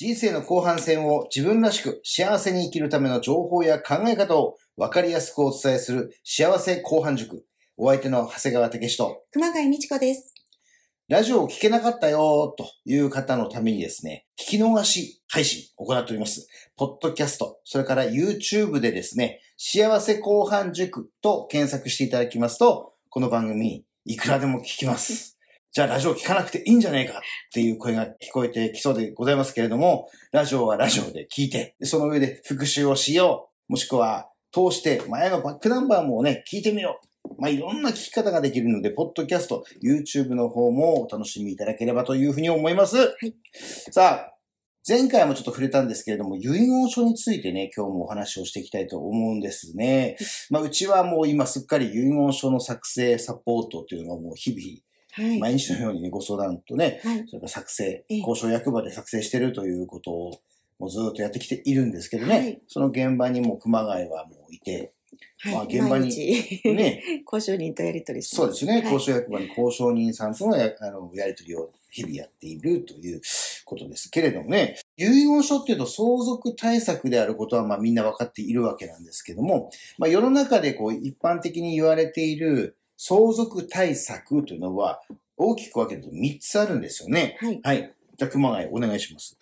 人生の後半戦を自分らしく幸せに生きるための情報や考え方を分かりやすくお伝えする幸せ後半塾。お相手の長谷川武史と、熊谷美智子です。ラジオを聞けなかったよという方のためにですね、聞き逃し配信を行っております。ポッドキャスト、それから YouTube でですね、幸せ後半塾と検索していただきますと、この番組いくらでも聞きます。じゃあラジオ聞かなくていいんじゃないかっていう声が聞こえてきそうでございますけれども、ラジオはラジオで聞いて、その上で復習をしよう。もしくは通して前のバックナンバーもね、聞いてみよう。まあ、いろんな聞き方ができるので、ポッドキャスト、YouTube の方もお楽しみいただければというふうに思います。いさあ、前回もちょっと触れたんですけれども、遺言書についてね、今日もお話をしていきたいと思うんですね。まあ、うちはもう今すっかり遺言書の作成サポートというのがもう日々、はい。毎日のようにね、ご相談とね、はい。それから作成、ええ。交渉役場で作成してるということを、もうずっとやってきているんですけどね、はい。その現場にも熊谷はもういて、はい。まあ現場にね、交渉人とやり取りしてそうですね、はい。交渉役場に交渉人さんとのやあのやり取りを日々やっているということですけれどもね、遺言書っていうと相続対策であることはまあみんな分かっているわけなんですけども、まあ、世の中でこう一般的に言われている相続対策というのは大きく分けると3つあるんですよね。はい。はい。じゃあ熊谷お願いします。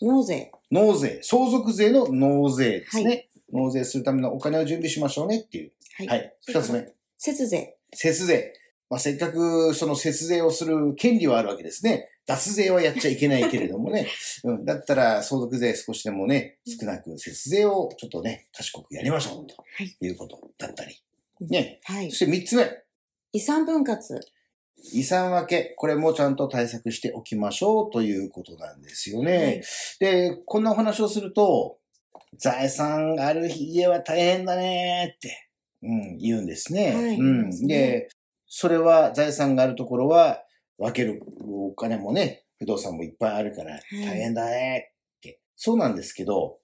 納税。納税、相続税の納税ですね。納税するためのお金を準備しましょうねっていう。はい。はい。二つ目。節税。節税。まあ、せっかくその節税をする権利はあるわけですね。脱税はやっちゃいけないけれどもね。うん、だったら相続税少しでもね、少なく節税をちょっとね、賢くやりましょうとはい。いうことだったり。ね。はいそ。して三つ目。遺産分割。遺産分け。これもちゃんと対策しておきましょうということなんですよね。はいで、こんなお話をすると、財産がある家は大変だねって、うん、言うんですね。はいうん。で、それは財産があるところは分けるお金もね、不動産もいっぱいあるからい大変だねって。そうなんですけど、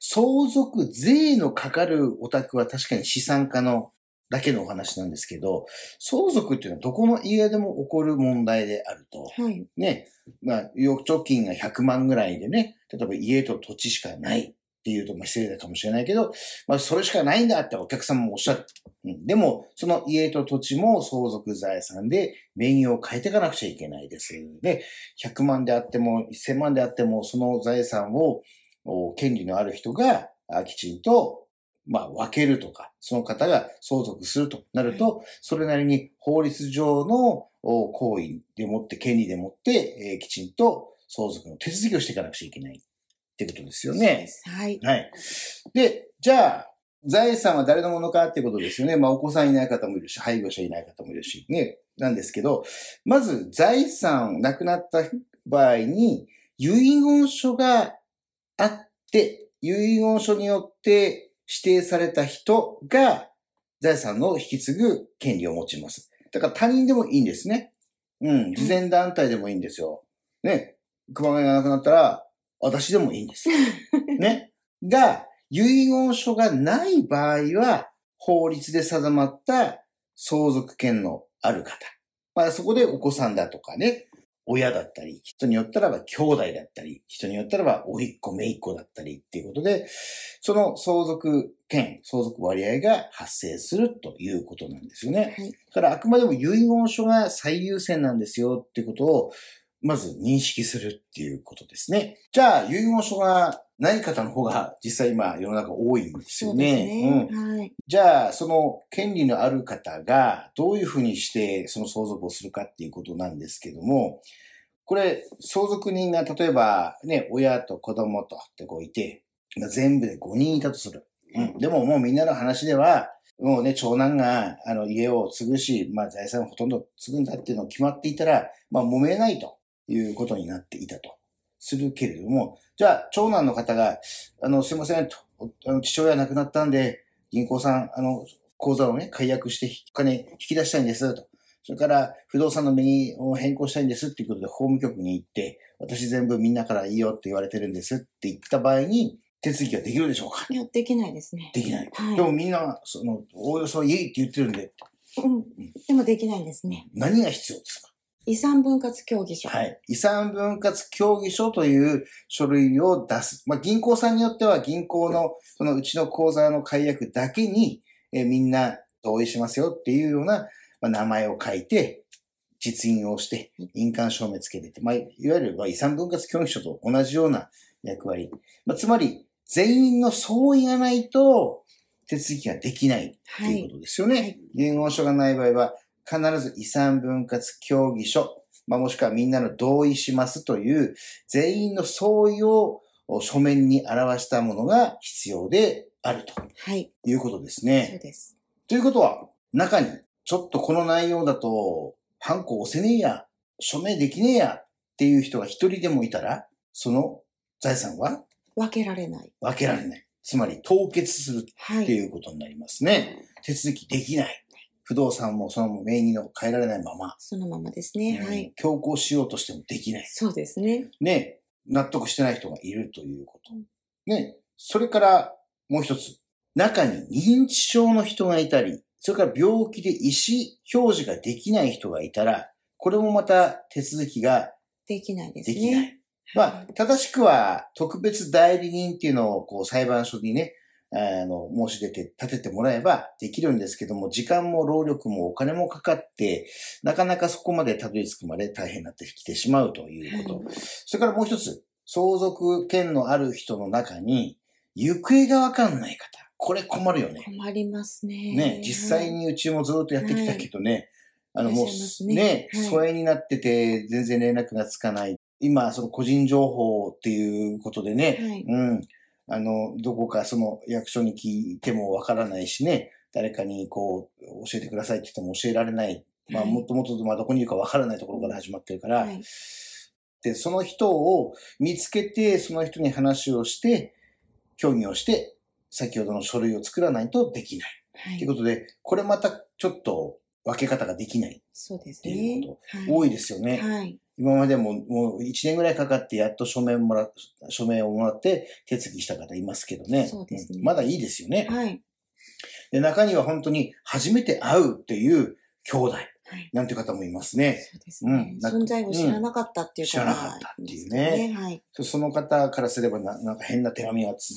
相続税のかかるお宅は確かに資産家のだけのお話なんですけど、相続っていうのはどこの家でも起こる問題であると。はい。ね、まあ、預貯金が100万ぐらいでね、例えば家と土地しかないっていうと、まあ、失礼だかもしれないけど、まあ、それしかないんだってお客様もおっしゃる。うん、でも、その家と土地も相続財産で名義を変えていかなくちゃいけないです。で、100万であっても、1000万であっても、その財産を、お権利のある人が、あきちんと、まあ、分けるとか、その方が相続するとなると、それなりに法律上のお行為でもって、権利でもって、えーきちんと相続の手続きをしていかなくちゃいけないってことですよね。はい。はい。で、じゃあ、財産は誰のものかってことですよね。まあ、お子さんいない方もいるし、配偶者いない方もいるし、ね、なんですけど、まず財産、亡くなった場合に、遺言書があって、遺言書によって指定された人が財産の引き継ぐ権利を持ちます。だから他人でもいいんですね。うん、慈善団体でもいいんですよ。ね、熊谷が亡くなったら、私でもいいんです。ね。が、遺言書がない場合は、法律で定まった相続権のある方。まあそこでお子さんだとかね、親だったり、人によったらば兄弟だったり、人によったらば甥っ子、姪っ子だったりっていうことで、その相続権、相続割合が発生するということなんですよね。はい。だからあくまでも遺言書が最優先なんですよっていうことを、まず認識するっていうことですね。じゃあ、遺言書がない方の方が実際今世の中多いんですよね。ね。うん、はい。じゃあ、その権利のある方がどういうふうにしてその相続をするかっていうことなんですけども、これ、相続人が例えばね、親と子供とってこういて、まあ全部で5人いたとする。うん。でももうみんなの話では、もうね、長男が、あの、家を継ぐし、まあ、財産をほとんど継ぐんだっていうのを決まっていたら、まあ、揉めないということになっていたと。するけれども、じゃあ、長男の方が、あの、すいません、と、おあの父親亡くなったんで、銀行さん、あの、口座をね、解約して、お金引き出したいんです、と。それから、不動産の名義を変更したいんですっていうことで、法務局に行って、私全部みんなからいいよって言われてるんですって言った場合に、手続きはできるでしょうか？いや、できないですね。できない。はいでもみんな、その、おおよそいいって言ってるんで、うん。でもできないんですね。何が必要ですか？遺産分割協議書。はい。遺産分割協議書という書類を出す。まあ、銀行さんによっては銀行のそのうちの口座の解約だけに、えーみんな同意しますよっていうような、まあ、名前を書いて、実印をして、印鑑証明つけてて、まあ、いわゆるまあ遺産分割協議書と同じような役割。まあ、つまり、全員の相違がないと手続きができないとはい。いうことですよね。はい遺言書がない場合は、必ず遺産分割協議書、まあ、もしくはみんなの同意しますという、全員の相違を書面に表したものが必要であるとはい。いうことですそうね。です。ということは、中に、ちょっとこの内容だと、ハンコ押せねえや、署名できねえやっていう人が一人でもいたら、その財産は？分けられない。分けられない。つまり凍結するはい。っていうことになりますね。手続きできない。不動産もその名義の変えられないまま、そのままですね。はうんい。強行しようとしてもできない。そうですね。ね、納得してない人がいるということ。ね、それからもう一つ。中に認知症の人がいたり、それから病気で意思表示ができない人がいたら、これもまた手続きができないですね。できない。まあ、正しくは特別代理人っていうのをこう裁判所にね、あの、申し出て立ててもらえばできるんですけども、時間も労力もお金もかかって、なかなかそこまでたどり着くまで大変になってきてしまうということ。はいそれからもう一つ、相続権のある人の中に、行方がわかんない方。これ困るよね。困りますね。ね、実際にうちもずっとやってきたけどね、あのもいらっしゃいますうねね、はい疎遠になってて全然連絡がつかない。今、その個人情報っていうことでね、はいうん、あの、どこかその役所に聞いてもわからないしね、誰かにこう、教えてくださいって言っても教えられない。まあ、はいもっともっと、まあ、どこにいるかわからないところから始まってるから、はい。で、その人を見つけて、その人に話をして、協議をして、先ほどの書類を作らないとできない。はいということで、これまたちょっと分け方ができない。そうですっていねうこ。はい多いですよね。はい。今までももう1年ぐらいかかってやっと署名もら、署名をもらって手続きした方いますけどね。そうですねんまだいいですよね。はい。で、中には本当に初めて会うっていう兄弟はい。なんていう方もいますね。そうですね。うん存在を知らなかったっていう知らなかったっていうね方がいいんですかはい。その方からすればななんか変な手紙がつ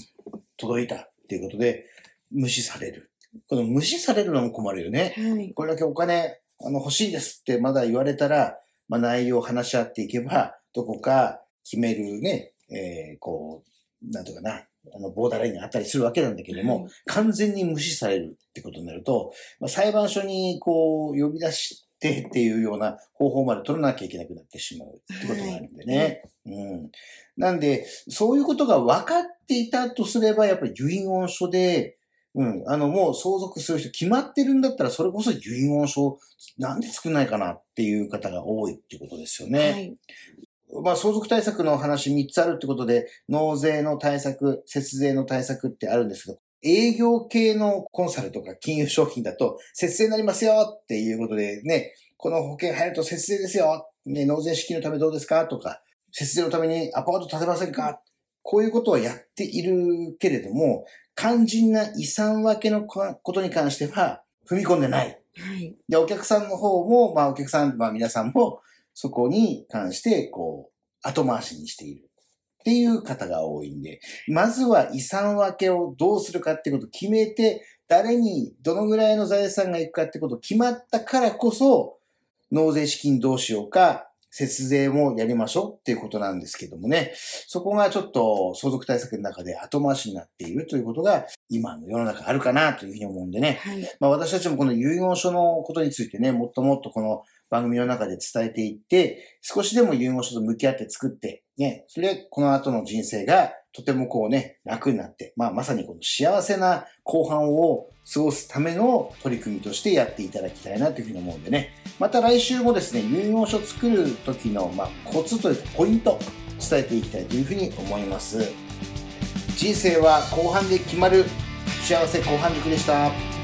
届いたっていうことで無視される。この無視されるのも困るよね。はい。これだけお金あの欲しいですってまだ言われたら、まあ、内容を話し合っていけば、どこか決めるね、えーこう、なんとかな、あの、ボーダーラインがあったりするわけなんだけども、はい完全に無視されるってことになると、まあ、裁判所にこう、呼び出してっていうような方法まで取らなきゃいけなくなってしまうってことがあるんでね。うん。なんで、そういうことが分かっていたとすれば、やっぱり遺言書で、うん。あの、もう相続する人決まってるんだったら、それこそ遺言書、なんで作んないかなっていう方が多いっていうことですよね。はい。まあ、相続対策の話3つあるってことで、納税の対策、節税の対策ってあるんですけど、営業系のコンサルとか金融商品だと、節税になりますよっていうことでね、この保険入ると節税ですよ。ね、納税資金のためどうですかとか、節税のためにアパート建てませんか？こういうことはやっているけれども、肝心な遺産分けのことに関しては踏み込んでない。はい。で、お客さんの方も、まあお客さん、まあ皆さんも、そこに関して、こう、後回しにしている。っていう方が多いんで、まずは遺産分けをどうするかってことを決めて、誰にどのぐらいの財産がいくかってことを決まったからこそ、納税資金どうしようか、節税もやりましょうっていうことなんですけどもね、そこがちょっと相続対策の中で後回しになっているということが今の世の中あるかなというふうに思うんでね、はい。まあ私たちもこの遺言書のことについてね、もっともっとこの番組の中で伝えていって、少しでも遺言書と向き合って作って、ね、それでこの後の人生がとてもこうね、楽になって、まあまさにこの幸せな後半を過ごすための取り組みとしてやっていただきたいなというふうに思うんでね、また来週もですね、遺言書作る時のまあコツというかポイント伝えていきたいというふうに思います。人生は後半で決まる幸せ後半塾でした。